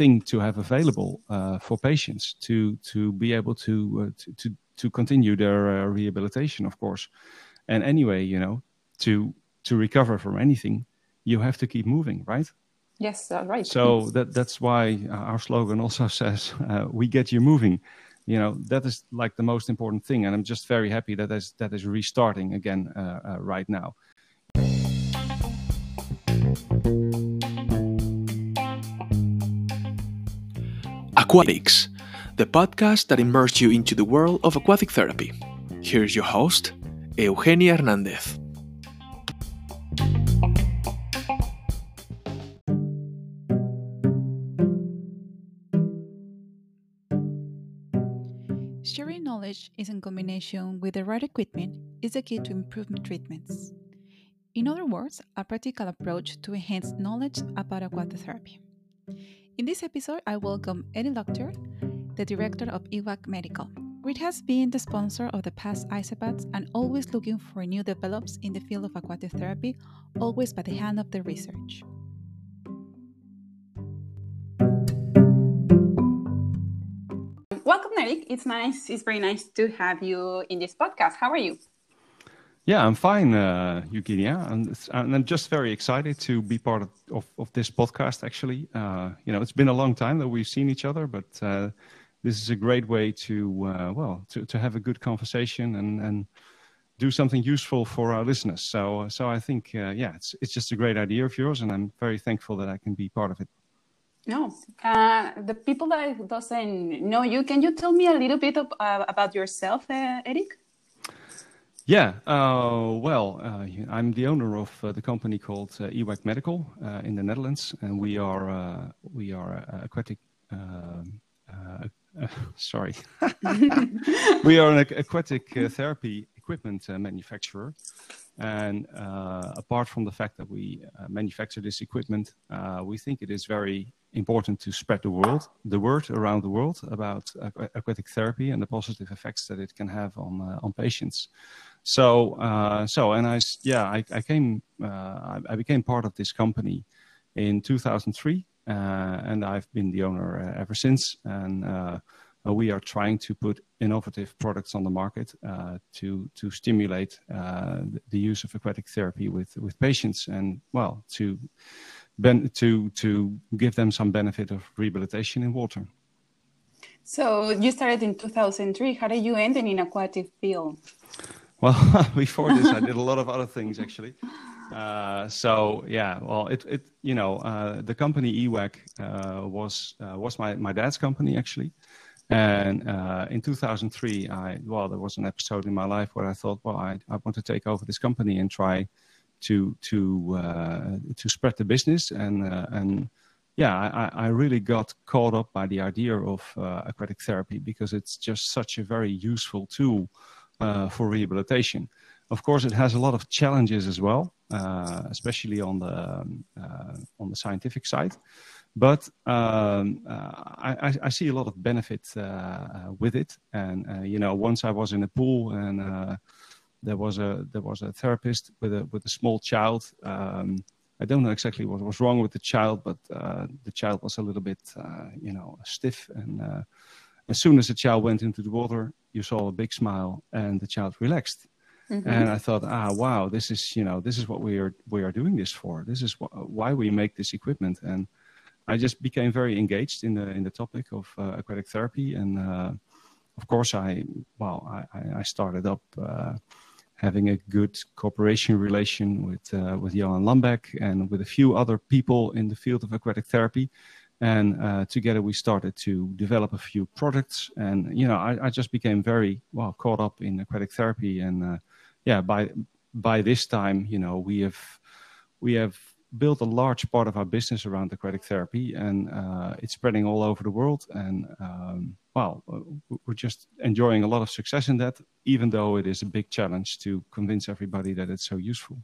thing to have available uh, for patients to to be able to uh, to, to, continue their uh, rehabilitation, of course. And anyway, you know, to to recover from anything, you have to keep moving, right? Yes, uh, right. So that that's why our slogan also says, uh, "We get you moving." You know, that is like the most important thing, and I'm just very happy that is that is restarting again uh, right now. Aquatics, the podcast that immerses you into the world of aquatic therapy. Here's your host, Eugenia Hernandez. Sharing knowledge is in combination with the right equipment is the key to improvement treatments. In other words, a practical approach to enhance knowledge about aquatic therapy. In this episode, I welcome Eric Legdeur, the director of EWAC Medical, which has been the sponsor of the past ISAPATs and always looking for new develops in the field of aquatic therapy, always by the hand of the research. Welcome, Eric. It's nice. It's very nice to have you in this podcast. How are you? Yeah, I'm fine, uh, Eugenia, and, I'm just very excited to be part of, of, of this podcast. Actually, uh, you know, it's been a long time that we've seen each other, but uh, this is a great way to uh, well to, to have a good conversation and and do something useful for our listeners. So so I think uh, yeah, it's it's just a great idea of yours, and I'm very thankful that I can be part of it. No, uh, the people that doesn't know you, can you tell me a little bit of, about yourself, Eric? Yeah, uh, well, uh, I'm the owner of uh, the company called uh, EWAC Medical uh, in the Netherlands, and we are uh, we are aquatic. Um, sorry, we are an aquatic therapy equipment manufacturer, and apart from the fact that we manufacture this equipment, we think it is very important to spread the world, the word around the world about aquatic therapy and the positive effects that it can have on on patients. So, uh, so, and I, yeah, I, I came, uh, I became part of this company in 2003, uh, and I've been the owner uh, ever since. And uh, we are trying to put innovative products on the market uh, to to stimulate the use of aquatic therapy with with patients, and well, to ben- to to give them some benefit of rehabilitation in water. So you started in 2003. How did you end in an aquatic field? Well, before this, I did a lot of other things actually. Uh, so yeah, well, it it you know uh, the company EWAC uh, was uh, was my my dad's company actually, and uh, in 2003, I well there was an episode in my life where I thought, well, I I want to take over this company and try to to uh, to spread the business and and yeah, I, I really got caught up by the idea of aquatic therapy because it's just such a very useful tool uh, for rehabilitation. Of course, it has a lot of challenges as well, uh, especially on the um, uh, on the scientific side. But um, I, I, see a lot of benefit with it. And you know, once I was in a pool and there was a there was a therapist with a with a small child. Um, I don't know exactly what was wrong with the child, but uh, the child was a little bit, uh, you know, stiff. And uh, as soon as the child went into the water, you saw a big smile and the child relaxed. Mm-hmm. And I thought, ah, wow, this is you know this is what we are we are doing this for. This is wh- why we make this equipment. And I just became very engaged in the in the topic of uh, aquatic therapy. And uh, of course, I well, I, I started up uh, having a good cooperation relation with uh, with Johan Lambeck and with a few other people in the field of aquatic therapy and uh, together we started to develop a few products. And you know I, I, just became very well caught up in aquatic therapy. And uh, yeah by by this time you know we have we have built a large part of our business around aquatic therapy. And uh, it's spreading all over the world. And um, well we're just enjoying a lot of success in that even though it is a big challenge to convince everybody that it's so useful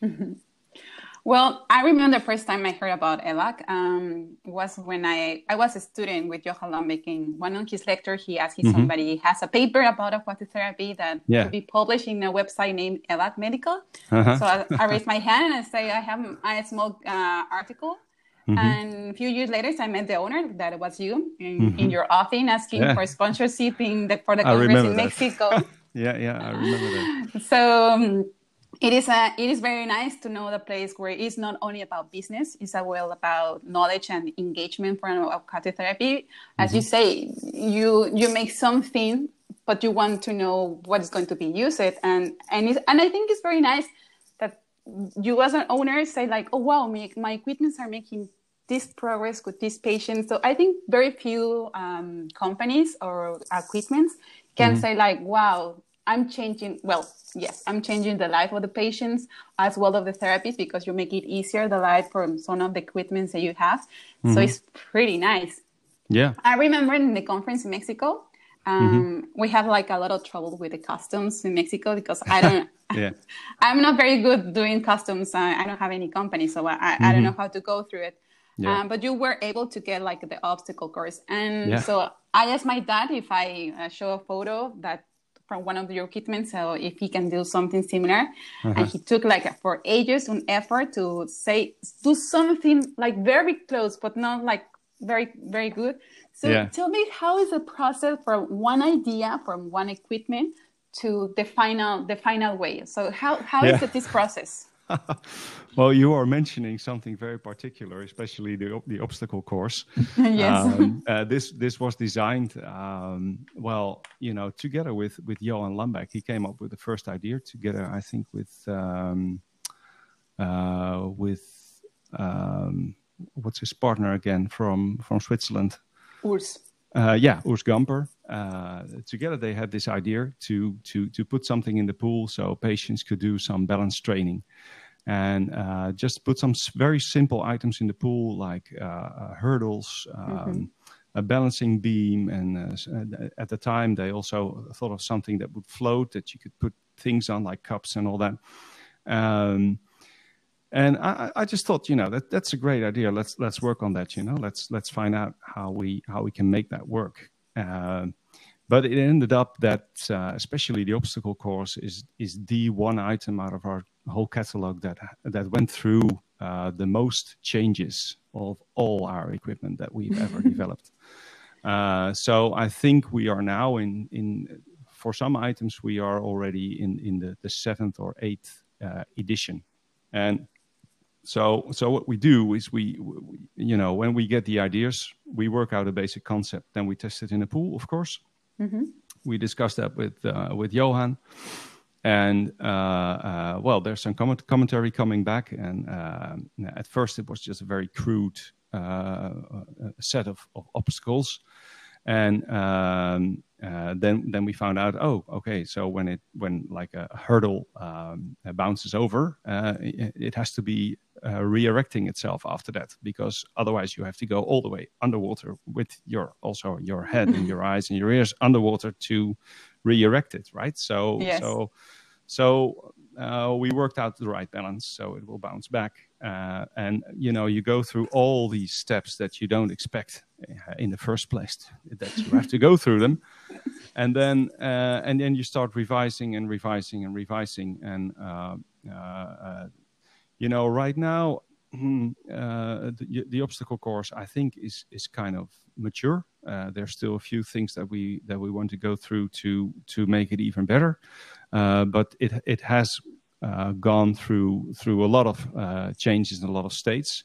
Well, I remember the first time I heard about EWAC um, was when I, I was a student with Johan Lambeck. In one of his lectures, he asked if mm-hmm. somebody has a paper about aquatic therapy that yeah. could be published in a website named EWAC Medical. Uh-huh. So I, I raised my hand and I say I have a small uh, article. Mm-hmm. And a few years later, I met the owner. That was you in, mm-hmm. in your office asking yeah. for sponsorship in the, for the conference in Mexico. yeah, yeah, I remember that. So um, it is a it is very nice to know the place where it's not only about business; it's as well about knowledge and engagement for aquatic therapy. As mm-hmm. you say, you you make something, but you want to know what is going to be used, and and and I think it's very nice that you as an owner say like, oh wow, my, my equipments are making this progress with these patients. So I think very few um, companies or equipments can mm-hmm. say like, wow, I'm changing. Well, yes, I'm changing the life of the patients as well of the therapists because you make it easier the life from some of the equipments that you have. Mm-hmm. So it's pretty nice. Yeah. I remember in the conference in Mexico, um, mm-hmm. we have like a lot of trouble with the customs in Mexico because I don't. yeah. I'm not very good doing customs. I, I don't have any company, so I, mm-hmm. I don't mm-hmm. know how to go through it. Yeah. Um, but you were able to get like the obstacle course, and yeah. so I asked my dad if I uh, show a photo that from one of your equipment, so if he can do something similar, uh-huh. and he took like for ages an effort to say do something like very close, but not like very very good. So yeah. tell me, how is the process from one idea from one equipment to the final the final way. So how how yeah. is it this process? well, you are mentioning something very particular, especially the the obstacle course. yes. Um, uh, this this was designed um, well, you know, together with with Johan Lambeck. He came up with the first idea together, I think, with um, uh, with um, what's his partner again from from Switzerland. Urs. Uh, yeah, Urs Gamper. Uh, together they had this idea to to to put something in the pool so patients could do some balance training, and uh, just put some very simple items in the pool like uh, uh, hurdles. Um, mm-hmm. A balancing beam, and uh, at the time they also thought of something that would float that you could put things on, like cups and all that. Um, and I, I, just thought, you know, that that's a great idea. Let's let's work on that. You know, let's let's find out how we how we can make that work. Uh, but it ended up that, uh, especially the obstacle course, is is the one item out of our whole catalog that that went through uh, the most changes of all our equipment that we've ever developed. Uh, so I think we are now in in for some items we are already in in the, the seventh or eighth uh, edition, and so so what we do is we, we, you know when we get the ideas we work out a basic concept then we test it in a pool of course. Mm-hmm. we discuss that with uh, with johan. And uh, uh, well there's some comment- commentary coming back and uh, at first it was just a very crude uh, uh, set of, of obstacles. And um, uh, then then we found out oh okay so when it when like a hurdle um, bounces over uh, it, it, has to be uh, re-erecting itself after that because otherwise you have to go all the way underwater with your also your head and your eyes and your ears underwater to re-erect it right? So yes. so so uh, we worked out the right balance so it will bounce back. Uh, and you know you go through all these steps that you don't expect uh, in the first place that you have to go through them. And then uh, and then you start revising and revising and revising and uh, uh, you know right now hmm, the, the, obstacle course i think is is kind of mature. There's still a few things that we that we want to go through to to make it even better. But it it has uh, gone through through a lot of uh, changes in a lot of states.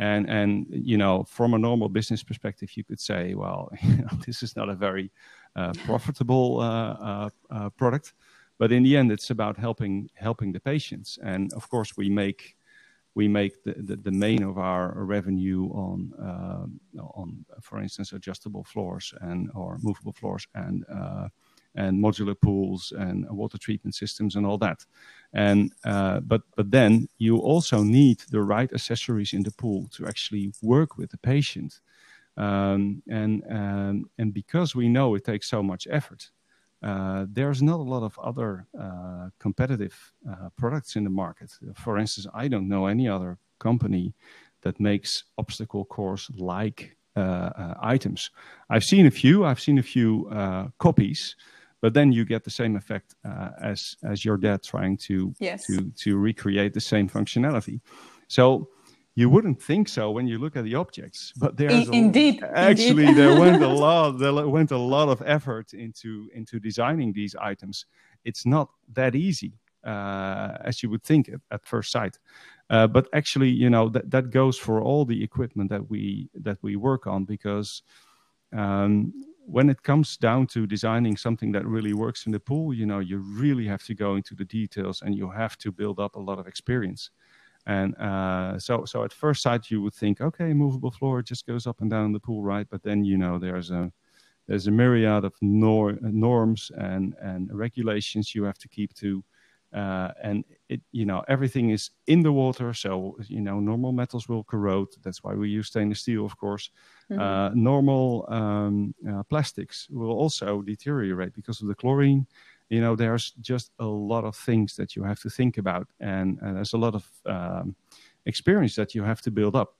And, and you know from a normal business perspective you could say well this is not a very uh, profitable uh, uh, product. But in the end it's about helping helping the patients. And of course we make we make the, the, the, main of our revenue on uh, on for instance adjustable floors and or movable floors and uh, and modular pools and water treatment systems and all that. And uh, but but then you also need the right accessories in the pool to actually work with the patient. Um, and um, and because we know it takes so much effort, uh, there's not a lot of other uh, competitive uh, products in the market. For instance, I don't know any other company that makes obstacle course like uh, uh, items. I've seen a few. I've seen a few uh, copies, but then you get the same effect uh, as as your dad trying to yes. to to recreate the same functionality so you wouldn't think so when you look at the objects, but there's In, indeed actually indeed. there went a lot there went a lot of effort into into designing these items. It's not that easy uh, as you would think at, at first sight. Uh, but actually, you know that that goes for all the equipment that we that we work on because um, when it comes down to designing something that really works in the pool, you know, you really have to go into the details and you have to build up a lot of experience. And uh, so, so at first sight, you would think, okay, movable floor just goes up and down the pool, right? But then, you know, there's a there's a myriad of nor- norms and and regulations you have to keep to uh, and it you know everything is in the water so you know normal metals will corrode that's why we use stainless steel of course mm-hmm. uh, normal um, uh, plastics will also deteriorate because of the chlorine you know there's just a lot of things that you have to think about and, and there's a lot of um, experience that you have to build up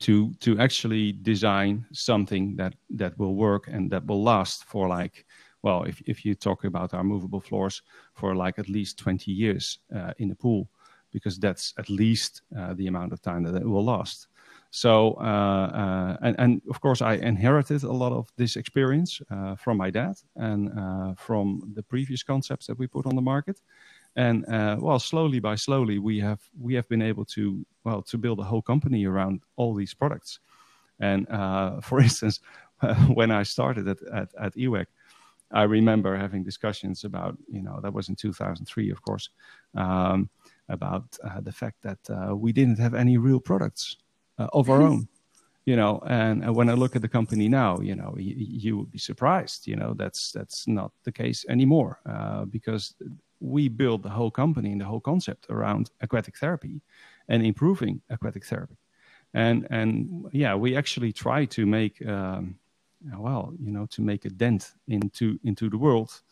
to to actually design something that that will work and that will last for like well, if, if you talk about our movable floors for like at least 20 years uh, in the pool, because that's at least uh, the amount of time that it will last. So, uh, uh and, and of course, I inherited a lot of this experience uh, from my dad and from the previous concepts that we put on the market. And well, slowly by slowly, we have we have been able to well to build a whole company around all these products. And for instance, when I started at at, at EWAC, I remember having discussions about, you know, that was in 2003, of course, um, about uh, the fact that uh, we didn't have any real products uh, of our own, you know. And when I look at the company now, you know, y- you would be surprised, you know, that's that's not the case anymore uh, because we build the whole company and the whole concept around aquatic therapy and improving aquatic therapy. And and yeah, we actually try to make um, well, you know, to make a dent into into the world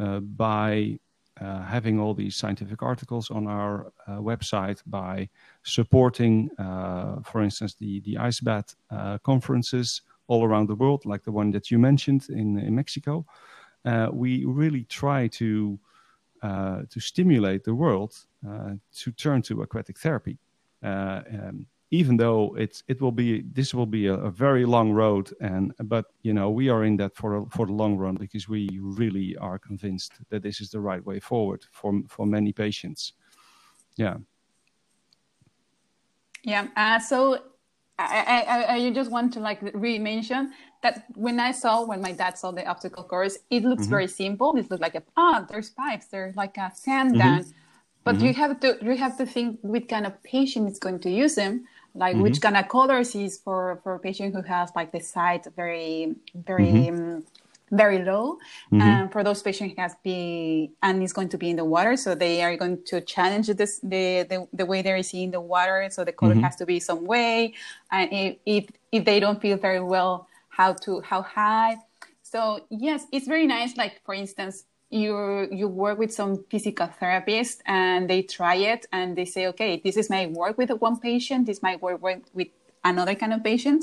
uh, by uh, having all these scientific articles on our uh, website, by supporting, uh, for instance, the the ice bath uh, conferences all around the world, like the one that you mentioned in in Mexico. Uh, we really try to to stimulate the world to turn to aquatic therapy. Um, even though it's it will be this will be a, a, very long road and but you know we are in that for for the long run because we really are convinced that this is the right way forward for for many patients yeah yeah uh, so I, I, I just want to like really mention that when I saw when my dad saw the obstacle course, it looks mm-hmm. very simple. It looks like a ah, oh, there's pipes, there's like a sand mm-hmm. gun, but mm-hmm. you have to you have to think what kind of patient is going to use them like mm-hmm. which kind of colors is for for a patient who has like the sight very very mm-hmm. um, very low mm-hmm. and for those patients has be and is going to be in the water so they are going to challenge this the the, the way they're seeing the water so the color mm-hmm. has to be some way and if, if if they don't feel very well how to how high so yes it's very nice like for instance you you work with some physical therapists and they try it and they say okay this is my work with one patient this might work with another kind of patient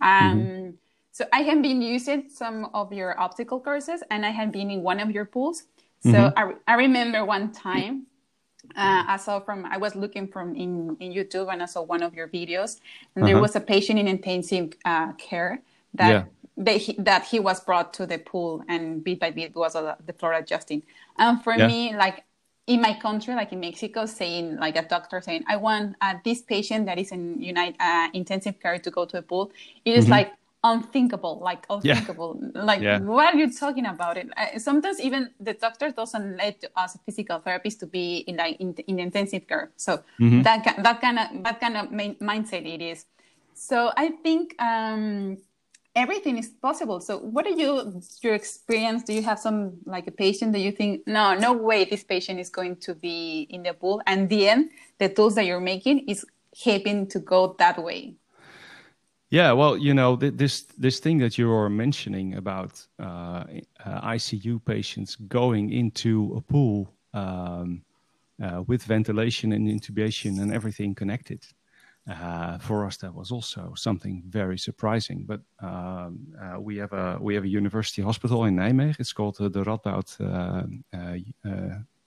um, mm-hmm. so i have been using some of your obstacle courses and i have been in one of your pools so mm-hmm. I, I remember one time uh, I saw from I was looking from in, in YouTube and I saw one of your videos and uh-huh. there was a patient in intensive uh, care that yeah that he, that he was brought to the pool and bit by bit was uh, the floor adjusting. And for yeah. me, like in my country, like in Mexico, saying like a doctor saying, "I want uh, this patient that is in United uh, intensive care to go to a pool," it is mm-hmm. like unthinkable, like unthinkable. Yeah. Like yeah. what are you talking about? It uh, sometimes even the doctor doesn't let us physical therapists to be in like in, in intensive care. So mm-hmm. that that kind of that kind of mindset it is. So I think. um everything is possible. So what are you your experience? Do you have some like a patient that you think, no, no way this patient is going to be in the pool? And the end, the tools that you're making is helping to go that way. Yeah, well, you know, th- this this thing that you are mentioning about uh, uh, ICU patients going into a pool um, uh, with ventilation and intubation and everything connected. Uh, for us, that was also something very surprising. But um, uh, we have a we have a university hospital in Nijmegen. It's called uh, the Radboud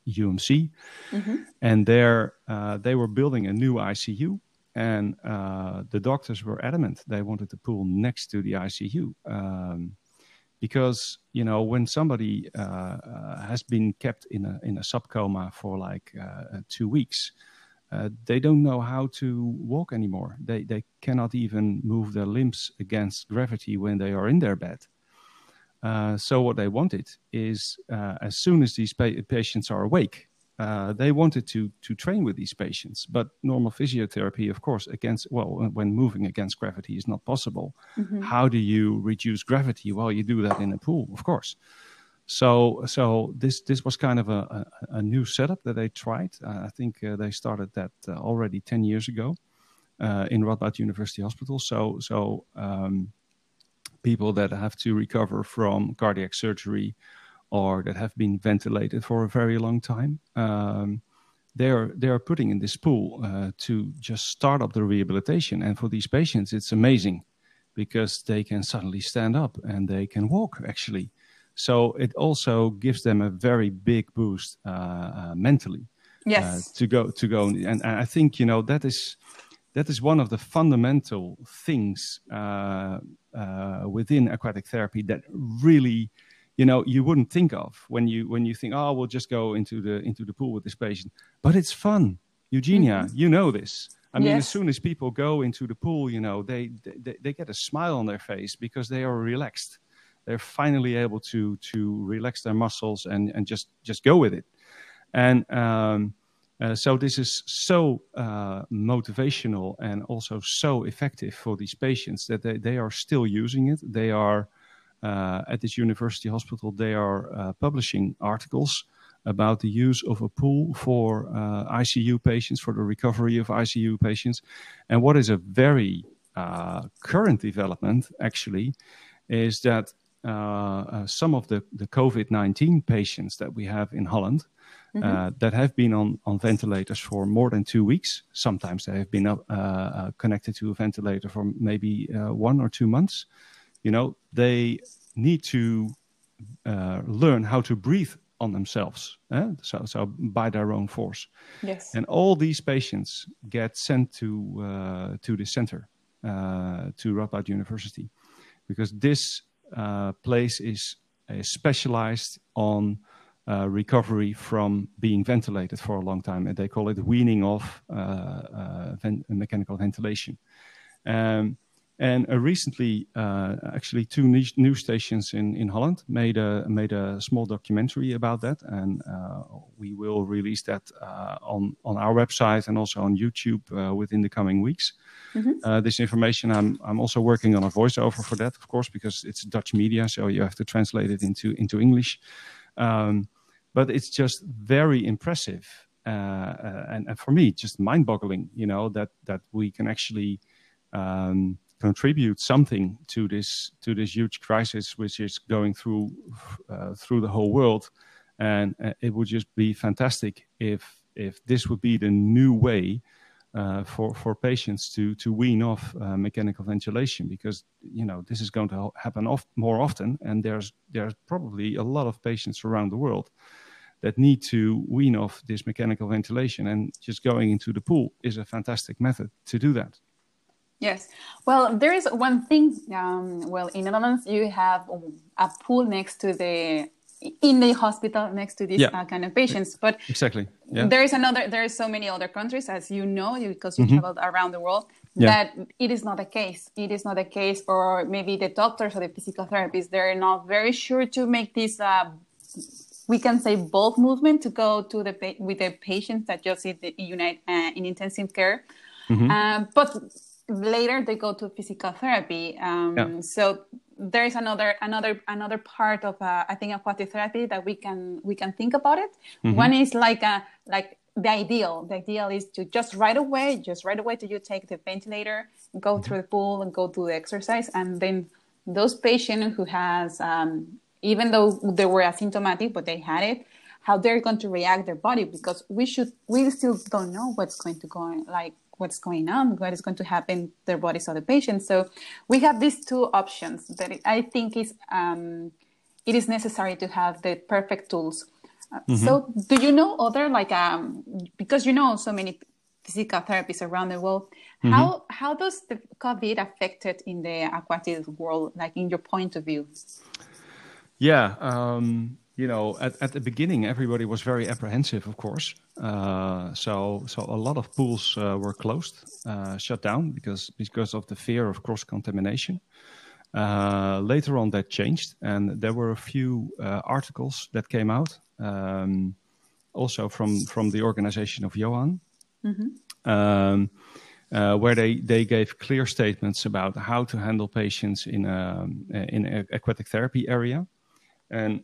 UMC, uh, uh, mm-hmm. and there uh, they were building a new ICU. and uh, the doctors were adamant they wanted the pool next to the ICU. Um, because you know when somebody uh, uh, has been kept in a in a subcoma for like uh, two weeks, uh, they don't know how to walk anymore. They they cannot even move their limbs against gravity when they are in their bed. Uh, so what they wanted is uh, as soon as these pa- patients are awake, uh, they wanted to to train with these patients, but normal physiotherapy, of course, against well, when moving against gravity is not possible. Mm-hmm. How do you reduce gravity? Well, you do that in a pool, of course. So so this this was kind of a, a, a new setup that they tried. Uh, I think uh, they started that uh, already ten years ago uh, in Radboud University Hospital. So so um, people that have to recover from cardiac surgery or that have been ventilated for a very long time. Um, they are they are putting in this pool uh, to just start up the rehabilitation. And for these patients, it's amazing because they can suddenly stand up and they can walk actually. So it also gives them a very big boost uh, uh, mentally. Uh, yes. to go to go and, and I think you know that is that is one of the fundamental things uh, uh, within aquatic therapy that really you know you wouldn't think of when you when you think oh we'll just go into the into the pool with this patient but it's fun eugenia mm-hmm. you know this i mean yes. as soon as people go into the pool you know they, they they get a smile on their face because they are relaxed they're finally able to to relax their muscles and and just just go with it and um, uh, so this is so uh, motivational and also so effective for these patients that they, they are still using it. They are uh, at this university hospital, they are uh, publishing articles about the use of a pool for uh, ICU patients, for the recovery of ICU patients. And what is a very uh, current development, actually, is that some of the, the COVID 19 patients that we have in Holland. Mm-hmm. that have been on, on ventilators for more than two weeks. Sometimes they have been connected to a ventilator for maybe one or two months you know they need to uh, learn how to breathe on themselves eh? so so by their own force yes and all these patients get sent to uh, to the center uh, to Radboud University because this uh, place is, is specialized on uh, recovery from being ventilated for a long time and they call it weaning off uh, mechanical ventilation. Um, and uh, recently, uh, actually, two news stations in, in Holland made a made a small documentary about that, and uh, we will release that uh, on on our website and also on YouTube uh, within the coming weeks. Mm-hmm. Uh, this information, I'm I'm also working on a voiceover for that, of course, because it's Dutch media, so you have to translate it into into English. Um, but it's just very impressive, and, and for me, just mind-boggling. You know that that we can actually. Um, contribute something to this to this huge crisis which is going through uh, through the whole world. And uh, it would just be fantastic if if this would be the new way uh, for for patients to to wean off uh, mechanical ventilation because you know this is going to happen oft, more often and there's there's probably a lot of patients around the world that need to wean off this mechanical ventilation and just going into the pool is a fantastic method to do that Yes. Well, there is one thing. Um, well, in Netherlands, you have a pool next to the in the hospital next to these yeah. uh, kind of patients. But exactly, yeah. there is another. There are so many other countries, as you know, because you mm-hmm. traveled around the world. Yeah. That it is not the case. It is not the case, or maybe the doctors or the physical therapists they're not very sure to make this. Uh, we can say bulk movement to go to the with the patients that just in, the, unite uh, in intensive care. Mm-hmm. Um, but later they go to physical therapy. Um, yeah. So there is another another another part of uh, I think aquatic therapy that we can we can think about it. Mm-hmm. One is like a like the ideal. The ideal is to just right away, just right away to you take the ventilator, go mm-hmm. through the pool, and go do the exercise, and then those patients who has um, even though they were asymptomatic but they had it how they're going to react their body because we should we still don't know what's going to go on, like what's going on, what is going to happen to their bodies of the patient. So we have these two options that I think is um, it is necessary to have the perfect tools. Uh, mm-hmm. So do you know other like um, because you know so many physical therapists around the world. Mm-hmm. How how does the COVID affected in the aquatic world, like in your point of view? Yeah, um, you know, at, at the beginning, everybody was very apprehensive, of course. Uh, so so a lot of pools uh, were closed, uh, shut down because because of the fear of cross contamination. Uh, later on, that changed, and there were a few uh, articles that came out, um, also from from the organization of Johan, mm-hmm. um, uh, where they they gave clear statements about how to handle patients in a in an aquatic therapy area, and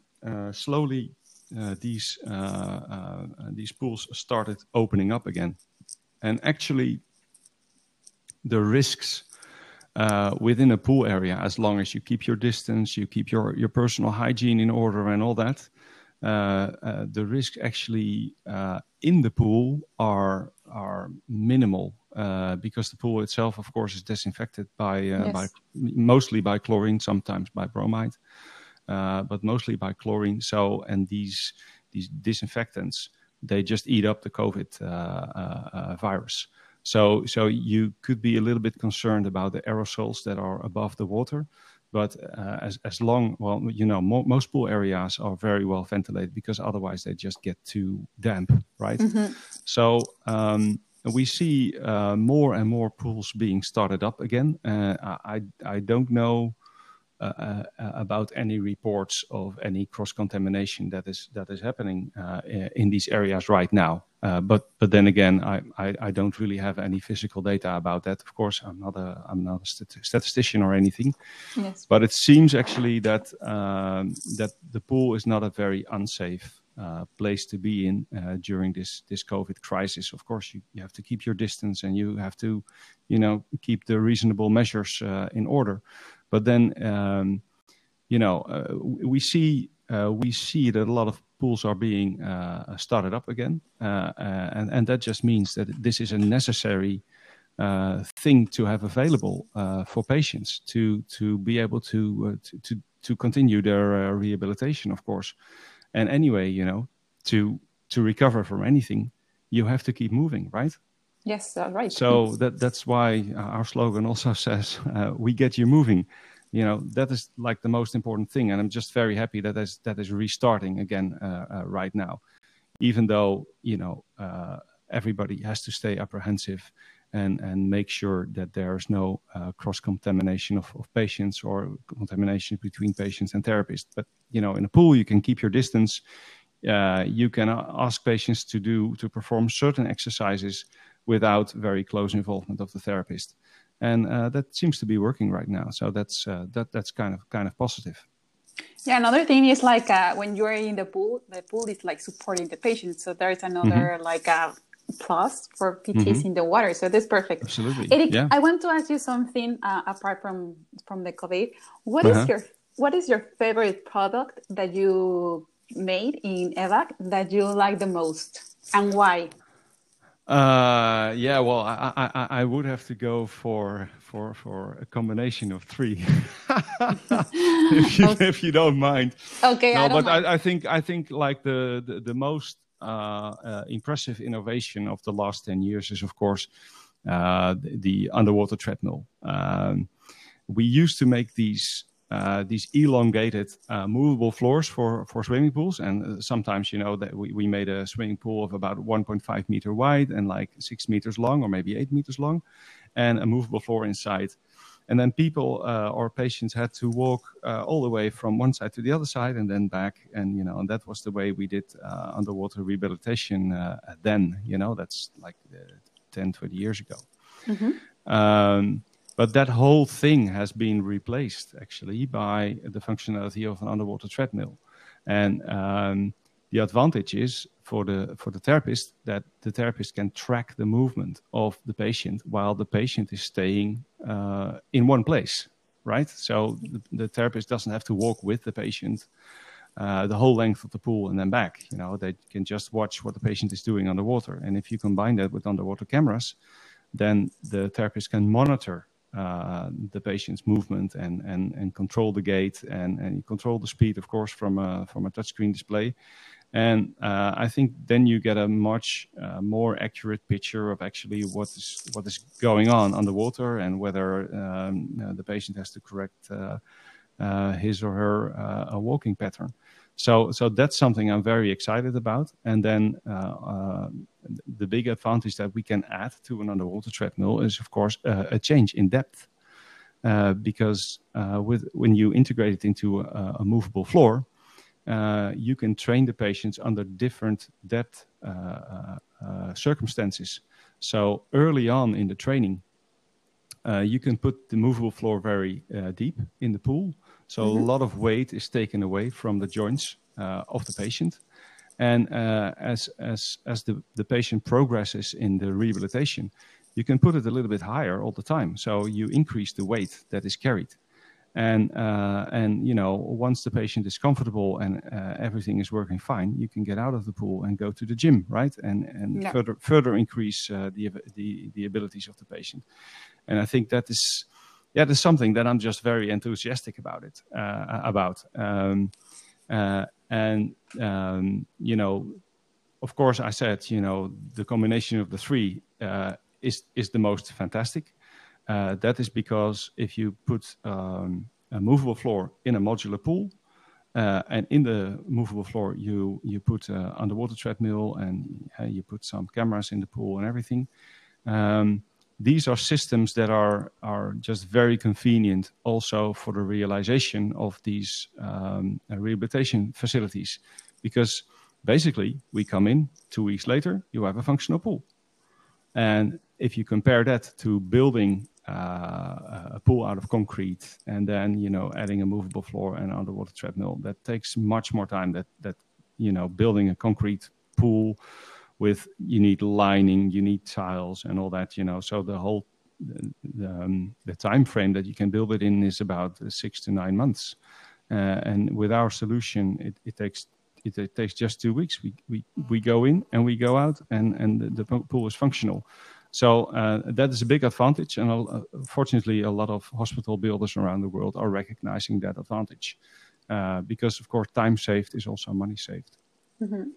slowly uh, these uh, these pools started opening up again, and actually the risks uh, within a pool area, as long as you keep your distance, you keep your, your personal hygiene in order, and all that, uh, uh, the risks actually in the pool are are minimal because the pool itself, of course, is disinfected by yes. by mostly by chlorine, sometimes by bromide. Uh, but mostly by chlorine. So, and these these disinfectants, they just eat up the COVID uh, uh, virus. So, so you could be a little bit concerned about the aerosols that are above the water, but uh, as as long well you know mo- most pool areas are very well ventilated because otherwise they just get too damp right mm-hmm. so um, we see uh, more and more pools being started up again uh, i i don't know about any reports of any cross contamination that is that is happening uh, in these areas right now. but but then again, I, don't really have any physical data about that. Of course, I'm not a I'm not a statistician or anything. Yes. But it seems actually that um, that the pool is not a very unsafe uh, place to be in uh, during this this COVID crisis. Of course, you, you have to keep your distance and you have to, you know, keep the reasonable measures uh, in order. But then, um, you know, uh, we see uh, we see that a lot of pools are being uh, started up again, and and that just means that this is a necessary. Uh, thing to have available uh, for patients to to be able to uh, to, to, to continue their rehabilitation, of course. And anyway, you know, to to recover from anything, you have to keep moving, right? Yes, uh, right. So that that's why our slogan also says, uh, "We get you moving." You know, that is like the most important thing, and I'm just very happy that is that is restarting again uh, uh right now, even though you know uh, everybody has to stay apprehensive and and make sure that there's no uh, cross contamination of, of patients or contamination between patients and therapists. But you know, in a pool, you can keep your distance. Uh, you can ask patients to do to perform certain exercises without very close involvement of the therapist, and uh, that seems to be working right now. So that's uh, that that's kind of kind of positive. Yeah, another thing is like uh, when you're in the pool, the pool is like supporting the patient. So there's another mm-hmm. like a uh, plus for PTs mm-hmm. in the water. So that's perfect. Absolutely. Eric, yeah. I want to ask you something uh, apart from from the COVID. What uh-huh. is your what is your favorite product that you made in EWAC that you like the most and why? Uh, yeah, well, I, I, I would have to go for for for a combination of three, if, you, if you don't mind. Okay, no, I but I, I, think I think like the the, the most uh, uh, impressive innovation of the last ten years is, of course, uh, the, the, underwater treadmill. Um, we used to make these uh, these elongated uh, movable floors for, for swimming pools. And uh, sometimes, you know, that we, we made a swimming pool of about 1.5 meter wide and like six meters long or maybe eight meters long and a movable floor inside. And then people uh, or patients had to walk uh, all the way from one side to the other side and then back. And, you know, and that was the way we did underwater rehabilitation then, you know, that's like 10, 20 years ago. Mm-hmm. Um, but that whole thing has been replaced actually by the functionality of an underwater treadmill. And um, the advantage is for the for the therapist that the therapist can track the movement of the patient while the patient is staying uh, in one place, right? So the, the, therapist doesn't have to walk with the patient uh, the whole length of the pool and then back. You know, they can just watch what the patient is doing underwater. And if you combine that with underwater cameras, then the therapist can monitor uh, the patient's movement and, and, and control the gait and, and you control the speed, of course, from a, from a touchscreen display. and uh, I think then you get a much uh, more accurate picture of actually what is what is going on underwater and whether um, uh, the patient has to correct uh, uh, his or her walking pattern. So, so that's something I'm very excited about. And then the big advantage that we can add to an underwater treadmill is, of course, a change in depth. because with when you integrate it into a, a movable floor, uh, you can train the patients under different depth uh, uh, uh, circumstances. So early on in the training, you can put the movable floor very deep in the pool. So mm-hmm. a lot of weight is taken away from the joints of the patient. And as as as the, the patient progresses in the rehabilitation, you can put it a little bit higher all the time. So you increase the weight that is carried and uh, and you know once the patient is comfortable and uh, everything is working fine you can get out of the pool and go to the gym right and and yeah. further further increase uh, the, the the abilities of the patient and i think that is yeah there's something that i'm just very enthusiastic about it uh, about um, uh, and um, you know of course i said you know the combination of the three uh, is is the most fantastic uh, that is because if you put um, a movable floor in a modular pool, uh, and in the movable floor, you you put an underwater treadmill and uh, you put some cameras in the pool and everything. Um, these are systems that are are just very convenient also for the realization of these um, rehabilitation facilities, because basically we come in two weeks later, you have a functional pool, and if you compare that to building uh, a pool out of concrete and then you know adding a movable floor and underwater treadmill that takes much more time that that you know building a concrete pool with you need lining you need tiles and all that you know. So the whole the, um, the time frame that you can build it in is about six to nine months. Uh, and with our solution it, it takes it, it, takes just two weeks. We, we we go in and we go out and and the, the pool is functional. So uh, that is a big advantage, and uh, fortunately, a lot of hospital builders around the world are recognizing that advantage, uh, because of course, time saved is also money saved. Mm-hmm.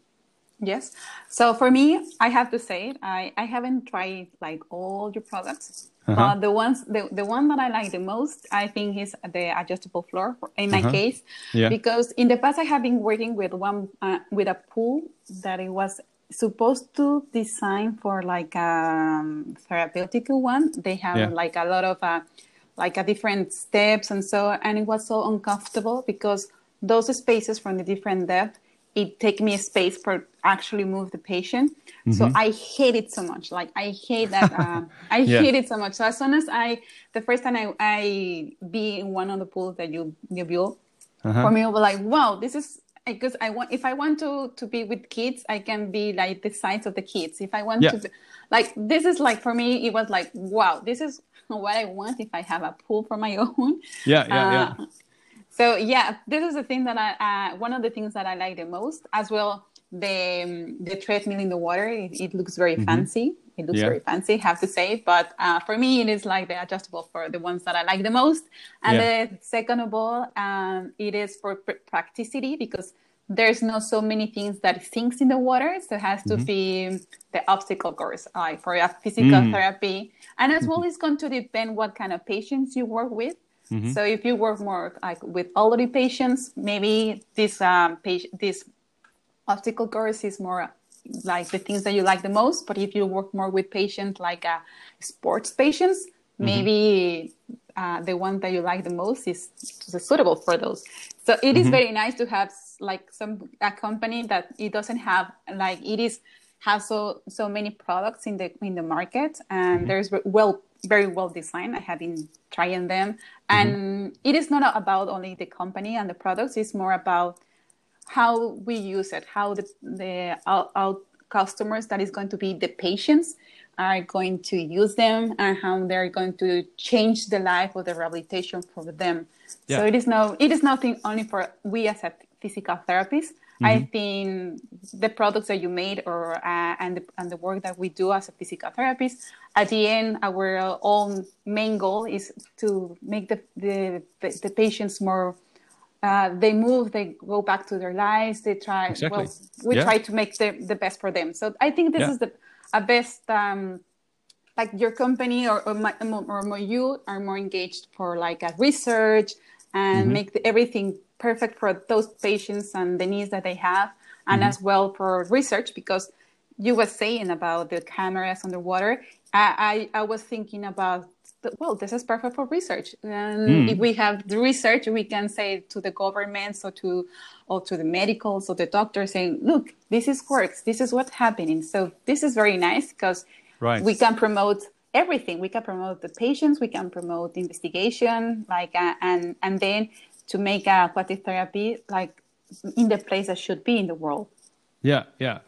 Yes. So for me, I have to say, I, I haven't tried like all your products. Uh-huh. Uh, the ones the, the one that I like the most, I think, is the adjustable floor. In my uh-huh. case, yeah. because in the past I have been working with one uh, with a pool that it was supposed to design for like a um, therapeutic one. They have yeah. like a lot of uh, like a different steps and so, and it was so uncomfortable because those spaces from the different depth, it take me a space for actually move the patient. Mm-hmm. So I hate it so much. Like I hate that. Uh, I yeah. hate it so much. So as soon as I, the first time I, I be in one of the pools that you you build, uh-huh. for me it was like, wow, this is because I want if I want to to be with kids, I can be like the size of the kids. If I want yeah. to, like this is like for me, it was like wow, this is what I want if I have a pool for my own. Yeah, yeah, uh, yeah. So yeah, this is the thing that I uh, one of the things that I like the most as well. The um, the treadmill in the water, it, it looks very mm-hmm. fancy. It looks yeah. very fancy, have to say. But uh, for me, it is like the adjustable for the ones that I like the most. And yeah. the second of all, um, it is for pr- practicity because there's not so many things that sinks in the water. So it has to mm-hmm. be the obstacle course, like for a physical mm. therapy. And as well, mm-hmm. it's going to depend what kind of patients you work with. Mm-hmm. So if you work more like with elderly patients, maybe this um, patient, this obstacle course is more like the things that you like the most. But if you work more with patients like uh, sports patients, mm-hmm. maybe uh, the one that you like the most is suitable for those. So it mm-hmm. is very nice to have like some a company that it doesn't have like it is has so so many products in the in the market and mm-hmm. there's well very well designed. I have been trying them, mm-hmm. And mm-hmm. it is not about only the company and the products. It's more about how we use it, how the the our, our customers that is going to be the patients are going to use them, and how they're going to change the life of the rehabilitation for them. Yeah. So it is no, it is nothing only for we as a physical therapists. Mm-hmm. I think the products that you made or uh, and the, and the work that we do as a physical therapist, at the end, our own main goal is to make the the, the patients more uh, they move, they go back to their lives. They try. Exactly. Well, we Yeah. try to make the the best for them. So I think this Yeah. is the a best. Um, like your company or or, my, or more you are more engaged for like a research and Mm-hmm. make the, everything perfect for those patients and the needs that they have, and Mm-hmm. as well for research because you were saying about the cameras underwater. I, I, I was thinking about, well, this is perfect for research. And Mm. if we have the research, we can say to the governments or to, or to the medicals or the doctors saying, look, this is works. This is what's happening. So this is very nice because Right. we can promote everything. We can promote the patients. We can promote the investigation, like, uh, and, and then to make aquatic therapy like in the place that should be in the world. Yeah, yeah,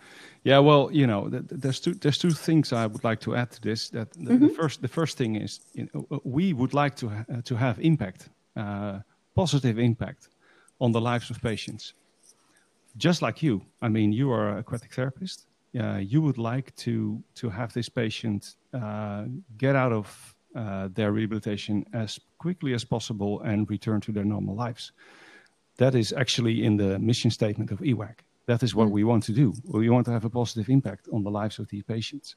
yeah. Well, you know, th- th- there's two there's two things I would like to add to this. That the, the first the first thing is, you know, uh, we would like to ha- uh, to have impact, uh, positive impact, on the lives of patients. Just like you, I mean, you are an aquatic therapist. Uh, you would like to to have this patient uh, get out of uh, their rehabilitation as quickly as possible and return to their normal lives that is actually in the mission statement of EWAC. That is what we want to do. We want to have a positive impact on the lives of these patients.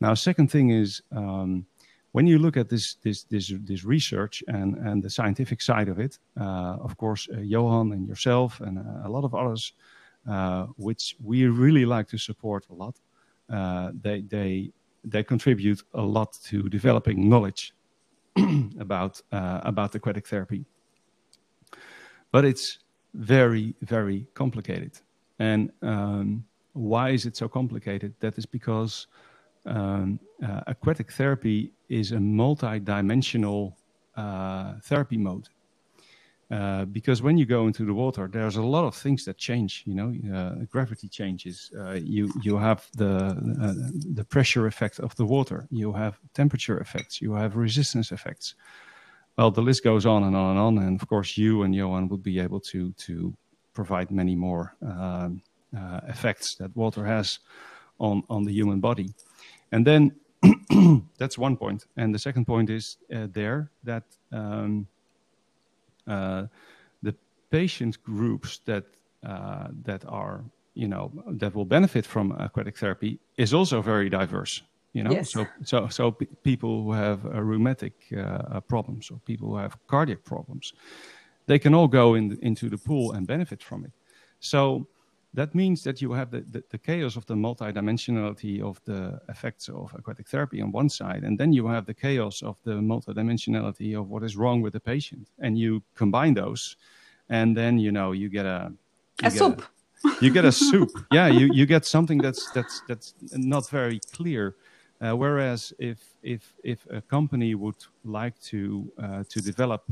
Now, second thing is um, when you look at this this this, this research and and the scientific side of it, uh, of course, uh, Johan and yourself and uh, a lot of others, uh, which we really like to support a lot. Uh, they they they contribute a lot to developing knowledge about uh, about aquatic therapy. But it's very very complicated. And um, why is it so complicated? That is because um, uh, aquatic therapy is a multi-dimensional uh, therapy mode uh, because when you go into the water, there's a lot of things that change. You know, uh, gravity changes. Uh, you you have the uh, the pressure effect of the water. You have temperature effects. You have resistance effects well, the list goes on and on and on. And of course, you and Johan would be able to to provide many more um, uh, effects that water has on on the human body. And then that's one point. And the second point is there that um, the patient groups that uh, that are you know that will benefit from aquatic therapy is also very diverse you know Yes. so so so p- people who have uh, rheumatic uh, uh, problems or people who have cardiac problems they can all go in into the pool and benefit from it so that means that you have the, the, the chaos of the multidimensionality of the effects of aquatic therapy on one side and then you have the chaos of the multidimensionality of what is wrong with the patient. And you combine those and then you know you get a you A get soup. you get a soup. Yeah you, you get something that's that's that's not very clear. Uh, whereas if if if a company would like to uh, to develop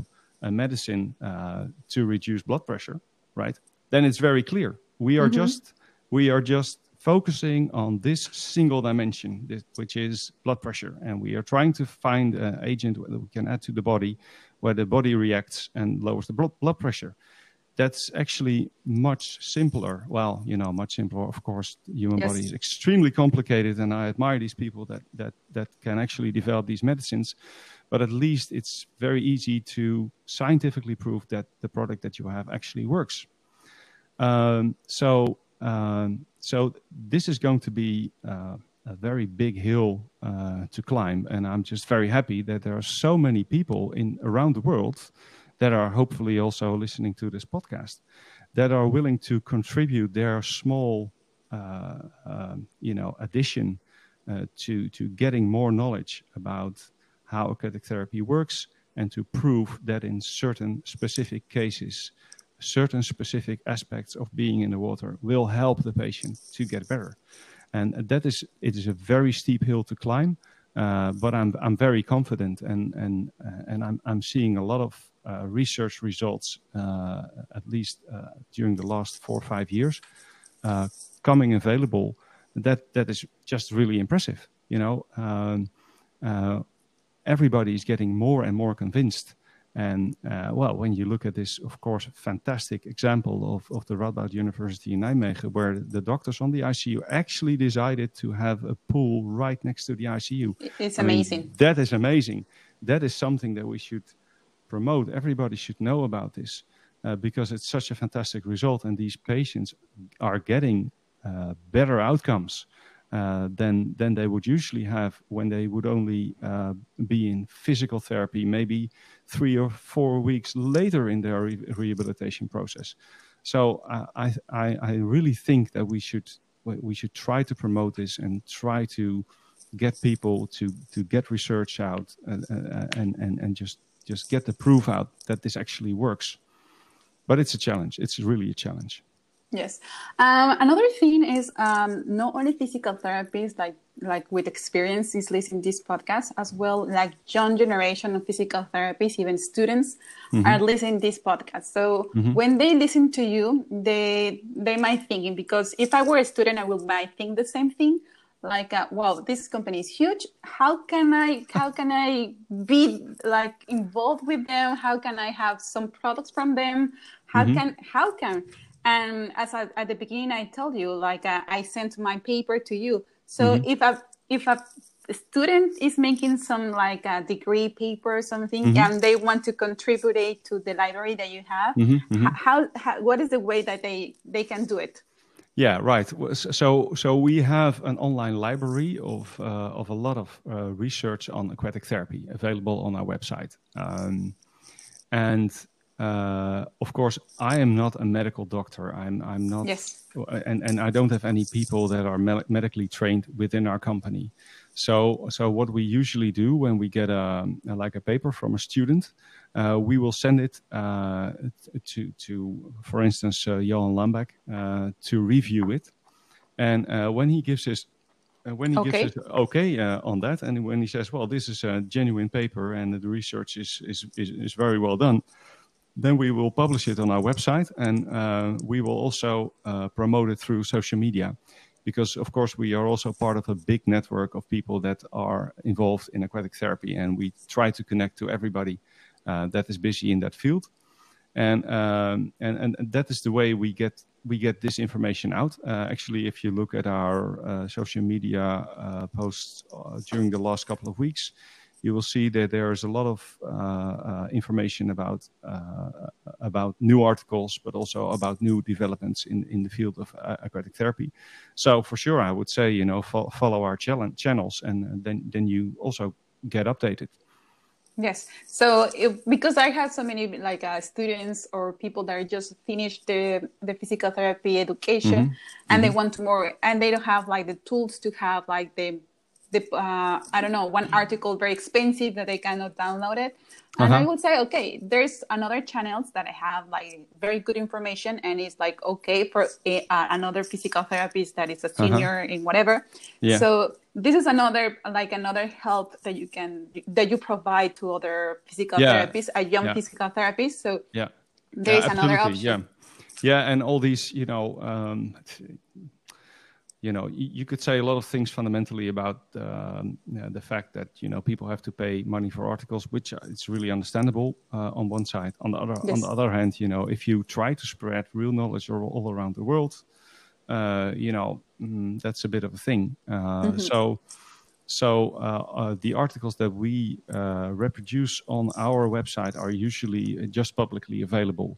a medicine uh, to reduce blood pressure right then it's very clear we are mm-hmm. just we are just focusing on this single dimension this, which is blood pressure and we are trying to find an agent that we can add to the body where the body reacts and lowers the blood, blood pressure that's actually much simpler. Well, you know, much simpler. Of course, the human Yes. body is extremely complicated, and I admire these people that that that can actually develop these medicines. But at least it's very easy to scientifically prove that the product that you have actually works. Um, so um, so this is going to be uh, a very big hill uh, to climb, and I'm just very happy that there are so many people in around the world that are hopefully also listening to this podcast that are willing to contribute their small uh, um, you know addition uh, to to getting more knowledge about how aquatic therapy works and to prove that in certain specific cases certain specific aspects of being in the water will help the patient to get better. And that is it is a very steep hill to climb uh, but I'm I'm very confident and and uh, and I'm I'm seeing a lot of uh, research results uh, at least uh, during the last four or five years uh, coming available. That that is just really impressive you know? Um, everybody is getting more and more convinced and uh, well when you look at this of course fantastic example of, of the Radboud University in Nijmegen where the doctors on the ICU actually decided to have a pool right next to the ICU It's I mean, amazing. that is amazing. That is something that we should promote. Everybody should know about this. uh, because it's such a fantastic result, and these patients are getting uh, better outcomes uh, than than they would usually have when they would only uh, be in physical therapy, maybe three or four weeks later in their re- rehabilitation process. So uh, I, I I really think that we should we should try to promote this and try to get people to to get research out and and and, and just just get the proof out that this actually works. But it's a challenge. It's really a challenge. Yes. Um, another thing is um, not only physical therapists like like with experience is listening this podcast as well like young generation of physical therapists even students mm-hmm. are listening this podcast so mm-hmm. when they listen to you they they might thinking because if i were a student i would might think the same thing like uh, wow this company is huge how can i how can i be like involved with them how can i have some products from them how mm-hmm. can how can and as I, at the beginning i told you like uh, i sent my paper to you so mm-hmm. if a if a student is making some like a degree paper or something mm-hmm. and they want to contribute it to the library that you have mm-hmm. mm-hmm. how, how what is the way that they they can do it yeah, right. So, so we have an online library of uh, of a lot of uh, research on aquatic therapy available on our website, um, and uh, of course, I am not a medical doctor. I'm I'm not, yes. and and I don't have any people that are me- medically trained within our company. So so what we usually do when we get a, a like a paper from a student, uh, we will send it uh, to to for instance uh, Johan Lambeck uh, to review it, and uh, when he gives his when he okay. gives his okay on that, and when he says, "Well, this is a genuine paper and the research is is is, is very well done," then we will publish it on our website and uh, we will also uh, promote it through social media. Because of course we are also part of a big network of people that are involved in aquatic therapy and we try to connect to everybody uh, that is busy in that field. And, um, and and that is the way we get we get this information out. Uh, actually if you look at our uh, social media uh, posts during the last couple of weeks you will see that there is a lot of uh, uh, information about uh, about new articles, but also about new developments in, in the field of aquatic therapy. So for sure, I would say you know fo- follow our channels, and then then you also get updated. Yes. So it, because I have so many like uh, students or people that are just finished the the physical therapy education mm-hmm. and mm-hmm. they want more and they don't have like the tools to have like the the uh, I don't know one article very expensive that they cannot download it. And uh-huh. I would say, okay, there's another channels that I have like very good information, and it's like okay for a, uh, another physical therapist that is a uh-huh. senior uh-huh. in whatever. Yeah. So this is another like another help that you can that you provide to other physical yeah. therapists, a young yeah. physical therapist. So yeah, there is another option. Yeah, yeah, and all these, you know. Um, you know you, could say a lot of things fundamentally about um, the fact that you know people have to pay money for articles which it's really understandable uh, on one side on the other yes. on the other hand you know if you try to spread real knowledge all, all around the world uh, you know mm, that's a bit of a thing uh, mm-hmm. so so uh, uh, the articles that we uh, reproduce on our website are usually just publicly available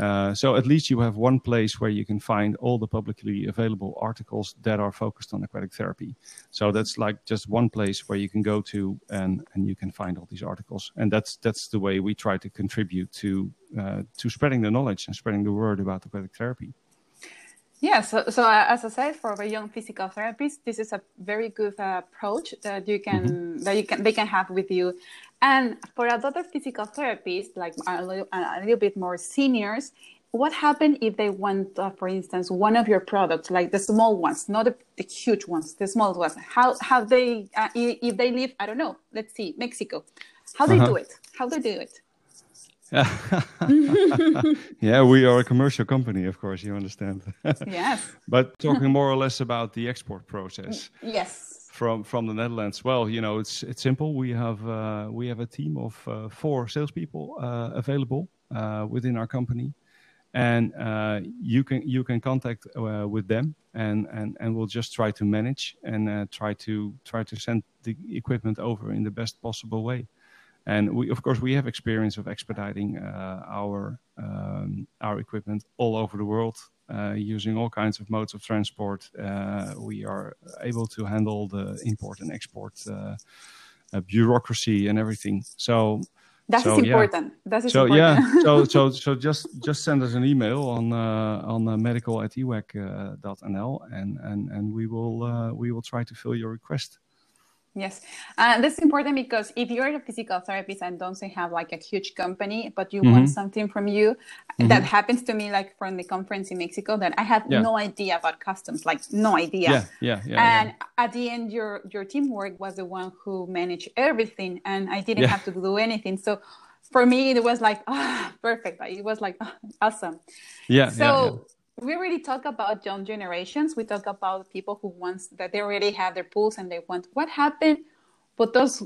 uh, so at least you have one place where you can find all the publicly available articles that are focused on aquatic therapy. So that's like just one place where you can go to and, and you can find all these articles. And that's that's the way we try to contribute to uh, to spreading the knowledge and spreading the word about aquatic therapy. Yeah, so, so uh, as I said, for a young physical therapist, this is a very good uh, approach that you can mm-hmm. that you can they can have with you. And for other physical therapists, like a little, a little bit more seniors, what happened if they want, uh, for instance, one of your products, like the small ones, not the, the huge ones, the small ones? How how they uh, if they live, I don't know, let's see, Mexico, how they uh-huh. do it? How they do it? yeah, we are a commercial company, of course, you understand. yes. but talking more or less about the export process. Yes. From from the Netherlands. Well, you know, it's it's simple. We have uh, we have a team of uh, four salespeople uh, available uh, within our company, and uh, you can you can contact uh, with them, and, and and we'll just try to manage and try to try to send the equipment over in the best possible way. And we, of course, we have experience of expediting uh, our um, our equipment all over the world uh, using all kinds of modes of transport. Uh, we are able to handle the import and export uh, uh, bureaucracy and everything. So that so, is important. Yeah. That is so important. yeah. so so so just just send us an email on uh, on uh, medical at ewac.nl and and and we will uh, we will try to fill your request. Yes, uh, that's important because if you're a physical therapist and don't say have like a huge company, but you Mhm. want something from you, Mhm. that happens to me like from the conference in Mexico that I had Yeah. no idea about customs, like no idea. Yeah, yeah, yeah. and yeah. at the end, your your teamwork was the one who managed everything, and I didn't Yeah. have to do anything. So for me, it was like ah, perfect. It was like ah, awesome. Yeah, So. We already talk about young generations. We talk about people who wants that they already have their pools and they want what happened. But those,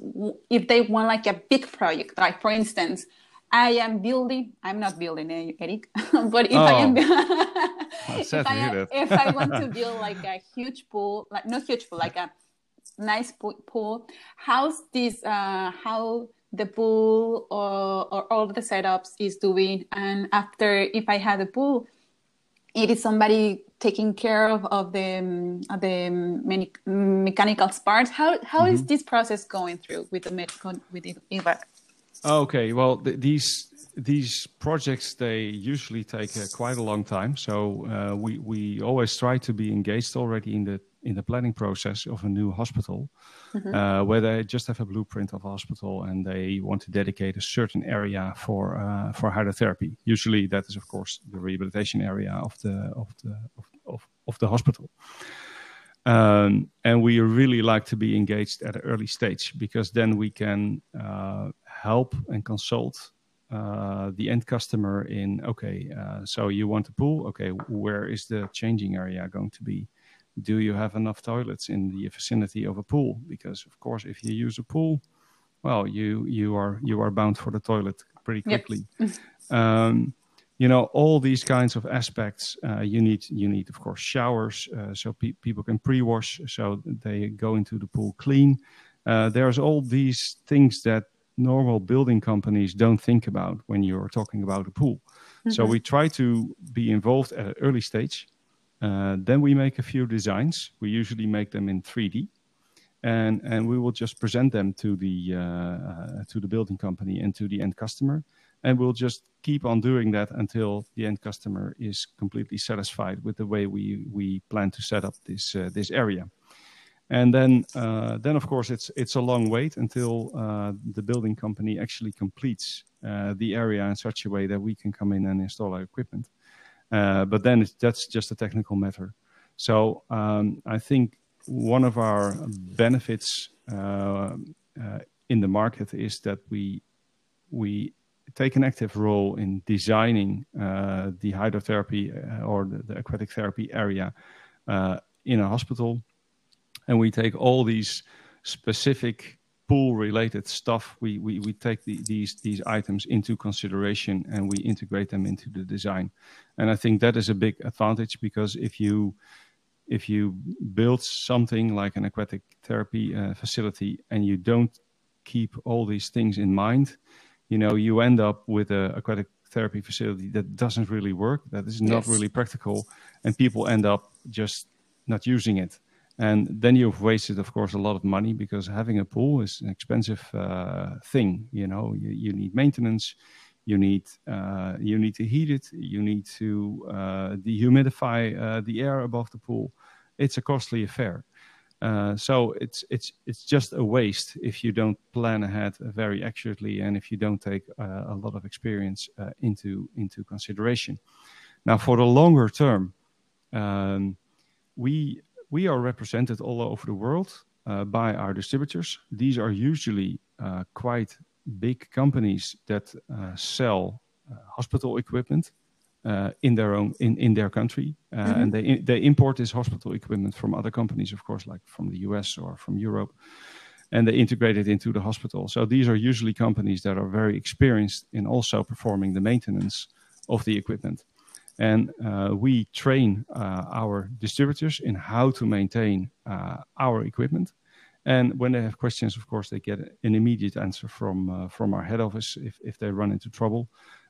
if they want like a big project, like for instance, I am building. I'm not building, eh, Eric. but if I am, if, I am if I want to build like a huge pool, like not huge pool, like a nice pool, pool how's this? Uh, how the pool or, or all the setups is doing? And after, if I had a pool, it is somebody taking care of, of the um, the many mechanical parts. How how is this process going through with the medical with the EWAC? Okay, well, th- these these projects they usually take uh, quite a long time. So uh, we we always try to be engaged already in the in the planning process of a new hospital, uh, where they just have a blueprint of a hospital and they want to dedicate a certain area for uh, for hydrotherapy. Usually, that is of course the rehabilitation area of the of the of, of, of the hospital. Um, and we really like to be engaged at an early stage because then we can uh, help and consult uh, the end customer in okay, uh, so you want a pool? Okay, where is the changing area going to be? Do you have enough toilets in the vicinity of a pool? Because of course, if you use a pool, well, you you are you are bound for the toilet pretty quickly. um, you know all these kinds of aspects uh, you need you need of course showers uh, so pe- people can pre-wash so they go into the pool clean uh, there's all these things that normal building companies don't think about when you're talking about a pool so we try to be involved at an early stage then we make a few designs. We usually make them in 3d and and we will just present them to the uh, uh, to the building company and to the end customer. And we'll just keep on doing that until the end customer is completely satisfied with the way we we plan to set up this uh, this area. And then uh, then of course it's it's a long wait until uh, the building company actually completes uh, the area in such a way that we can come in and install our equipment. uh, but then that's just a technical matter. So um, I think one of our benefits uh, uh, in the market is that we we take an active role in designing uh, the hydrotherapy uh, or the, the aquatic therapy area uh, in a hospital, and we take all these specific pool-related stuff. We we, we take the, these these items into consideration and we integrate them into the design, and I think that is a big advantage because if you if you build something like an aquatic therapy uh, facility and you don't keep all these things in mind, you know, you end up with an aquatic therapy facility that doesn't really work, that is not Yes. really practical, and people end up just not using it. And then you've wasted, of course, a lot of money because having a pool is an expensive uh, thing. You know, you, you need maintenance, you need uh, you need to heat it, you need to uh, dehumidify uh, the air above the pool. It's a costly affair. Uh, so it's it's it's just a waste if you don't plan ahead very accurately and if you don't take uh, a lot of experience into into consideration. Now, for the longer term, um, we we are represented all over the world uh, by our distributors. These are usually uh, quite big companies that uh, sell uh, hospital equipment uh, in their own in, in their country, uh, and they they import this hospital equipment from other companies, of course, like from the US or from Europe, and they integrate it into the hospital. So these are usually companies that are very experienced in also performing the maintenance of the equipment. And uh, we train uh, our distributors in how to maintain uh, our equipment. And when they have questions, of course, they get an immediate answer from from our head office if, if they run into trouble.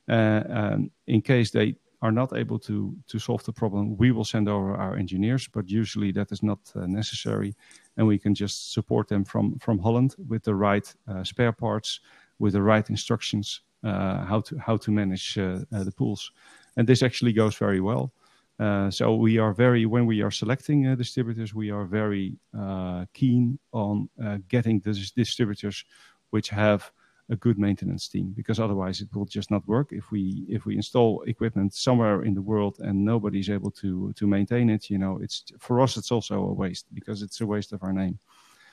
Uh, um, in case they are not able to to solve the problem, we will send over our engineers, but usually that is not uh, necessary, and we can just support them from from Holland with the right uh, spare parts, with the right instructions uh, how to how to manage the pools, and this actually goes very well. Uh, so we are very when we are selecting uh, distributors, we are very uh, keen on getting the distributors which have a good maintenance team because otherwise it will just not work if we if we install equipment somewhere in the world and nobody's able to to maintain it you know it's for us it's also a waste because it's a waste of our name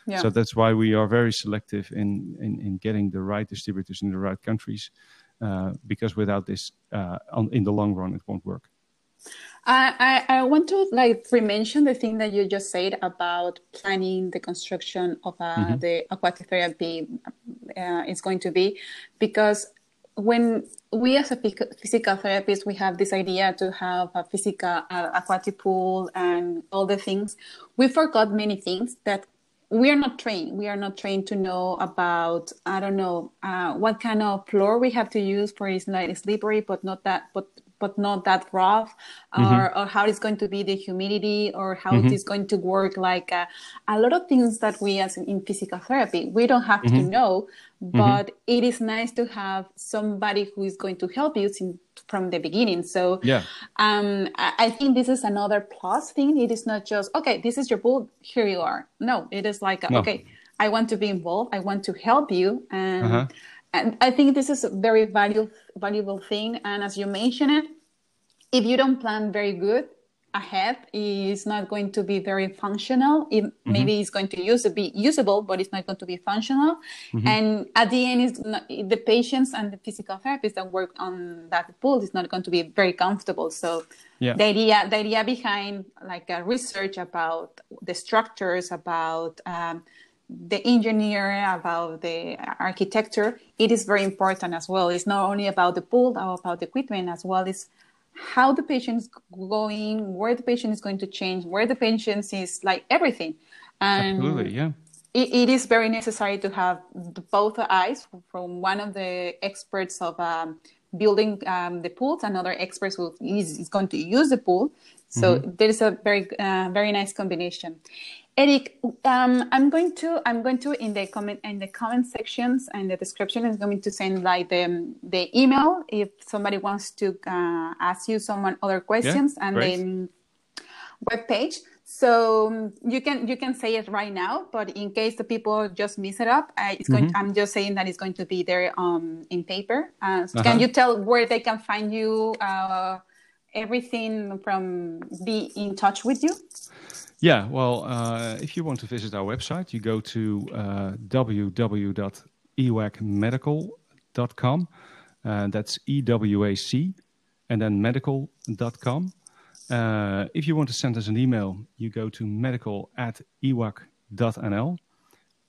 yeah. so that's why we are very selective in in, in getting the right distributors in the right countries uh, because without this uh, on, in the long run it won't work I, I, want to like re-mention the thing that you just said about planning the construction of uh, mm-hmm. the aquatic therapy uh, is going to be because when we as a physical therapist we have this idea to have a physical uh, aquatic pool and all the things we forgot many things that we are not trained. We are not trained to know about i don't know uh, what kind of floor we have to use for it's like slippery but not that but but not that rough mm-hmm. or, or how it's going to be the humidity or how mm-hmm. it is going to work like uh, a lot of things that we as in physical therapy we don't have mm-hmm. to know mm-hmm. but it is nice to have somebody who is going to help you from the beginning so yeah um, I, I, think this is another plus thing it is not just okay this is your pool here you are no it is like no. okay i want to be involved i want to help you and uh-huh and I think this is a very valuable valuable thing. And as you mentioned it, if you don't plan very good ahead, it's not going to be very functional. It, mm-hmm. Maybe it's going to use be usable, but it's not going to be functional. Mm-hmm. And at the end, is the patients and the physical therapists that work on that pool is not going to be very comfortable. So yeah. the idea the idea behind like a research about the structures about um, the engineer, about the architecture, it is very important as well. It's not only about the pool, about the equipment as well. It's how the patient is going, where the patient is going to change, where the patient is, like everything. And Absolutely, yeah. It, it is very necessary to have both eyes from one of the experts of um, building um, the pools, another expert who is, is, going to use the pool. So mm-hmm. there is a very, uh, very nice combination. Eric, um, I'm going to I'm going to in the comment in the comment sections and the description is going to send like the the email if somebody wants to uh, ask you some other questions yeah, and great. then web page. So um, you can you can say it right now, but in case the people just miss it up, uh, it's going. Mm-hmm. I'm just saying that it's going to be there um, in paper. Uh, so uh-huh. Can you tell where they can find you? Uh, everything from be in touch with you. Yeah, well, uh, if you want to visit our website, you go to uh, www.ewacmedical.com. Uh, that's E-W-A-C, and then medical.com. Uh, if you want to send us an email, you go to medical at ewac.nl,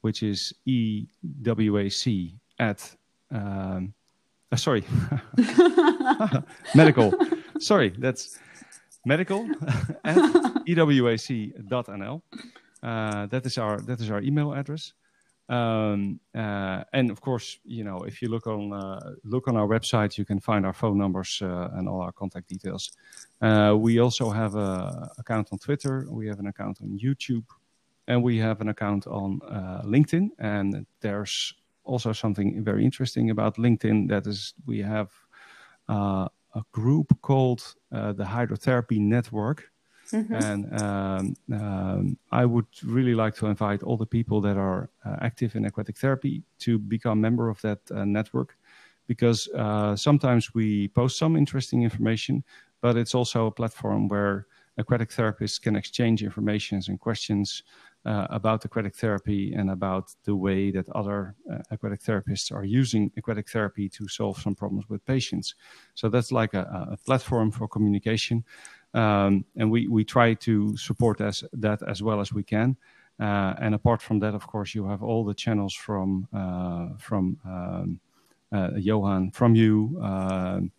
which is E-W-A-C at, um, uh, sorry, medical. sorry, that's medical at ewac.nl. Uh, that is our that is our email address. Um, uh, and of course, you know, if you look on uh, look on our website, you can find our phone numbers uh, and all our contact details. Uh, we also have an account on Twitter. We have an account on YouTube, and we have an account on uh, LinkedIn. And there's also something very interesting about LinkedIn. That is, we have a group called uh, the Hydrotherapy Network. Mm-hmm. And um, um, I would really like to invite all the people that are uh, active in aquatic therapy to become member of that uh, network because uh, sometimes we post some interesting information, but it's also a platform where aquatic therapists can exchange information and questions uh, about aquatic therapy and about the way that other uh, aquatic therapists are using aquatic therapy to solve some problems with patients. So that's like a, a platform for communication. Um, and we, we try to support as, that as well as we can. Uh, and apart from that, of course, you have all the channels from uh, from um, uh, Johan, from you, um,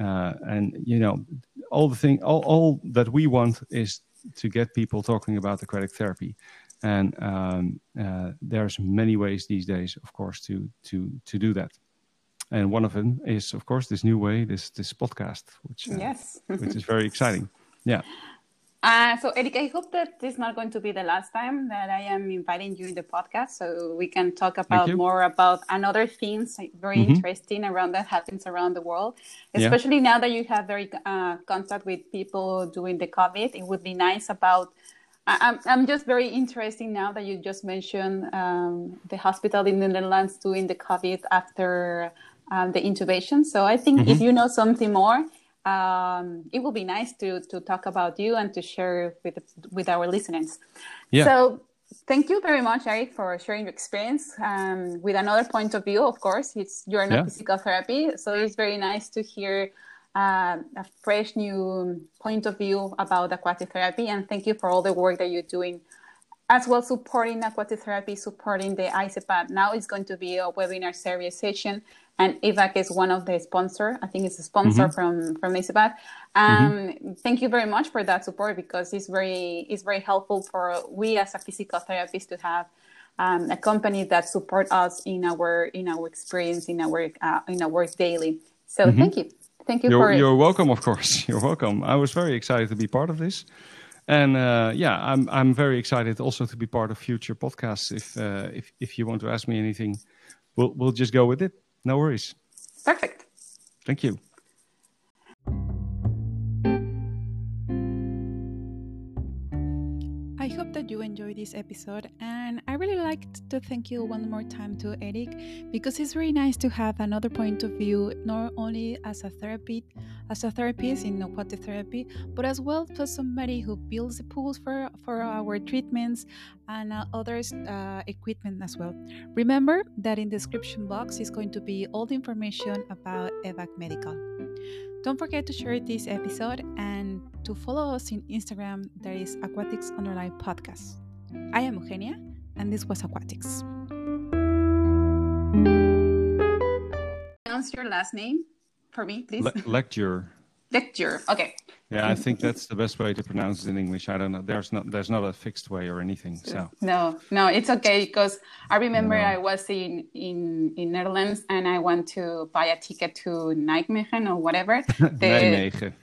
uh, and you know all the thing. All, all that we want is to get people talking about aquatic therapy and um, uh, there's many ways these days, of course, to to to do that. And one of them is, of course, this new way, this this podcast, which uh, yes, which is very exciting. Yeah. Uh, so, Eric, I hope that this is not going to be the last time that I am inviting you in the podcast, so we can talk about more about another things very mm-hmm. interesting around that happens around the world. Especially yeah. now that you have very uh, contact with people during the COVID, it would be nice about. I'm I'm just very interested now that you just mentioned um, the hospital in the Netherlands doing the COVID after um, the intubation. So I think mm-hmm. if you know something more um, it will be nice to to talk about you and to share with with our listeners. Yeah. So thank you very much, Eric, for sharing your experience um, with another point of view. Of course, it's you're not yeah. physical therapy, so it's very nice to hear uh, a fresh new point of view about aquatic therapy. And thank you for all the work that you're doing as well supporting aquatic therapy, supporting the ICEPAD. Now it's going to be a webinar series session and EWAC is one of the sponsor. I think it's a sponsor mm-hmm. from from ICEPAD. Um, mm-hmm. Thank you very much for that support because it's very it's very helpful for we as a physical therapist to have um, a company that support us in our in our experience in our uh, in our work daily. So mm-hmm. thank you, thank you you're, for you're welcome. Of course, you're welcome. I was very excited to be part of this. And uh, yeah, I'm I'm very excited also to be part of future podcasts. If uh, if if you want to ask me anything, we'll we'll just go with it. No worries. Perfect. Thank you. That you enjoyed this episode, and I really like to thank you one more time to Eric because it's really nice to have another point of view, not only as a therapist, as a therapist in aquatic therapy, but as well to somebody who builds the pools for for our treatments and uh, others uh, equipment as well. Remember that in the description box is going to be all the information about EWAC Medical. Don't forget to share this episode and to follow us in Instagram. There is Aquatics Underline Podcast. I am Eugenia, and this was Aquatics. Pronounce your last name for me, please. Le- lecture. Lecture. Okay. Yeah, I think that's the best way to pronounce it in English. I don't know. There's not there's not a fixed way or anything. So no, no, it's okay because I remember no. I was in in in Netherlands and I want to buy a ticket to Nijmegen or whatever.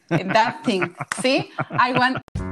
The, that thing. See, I went.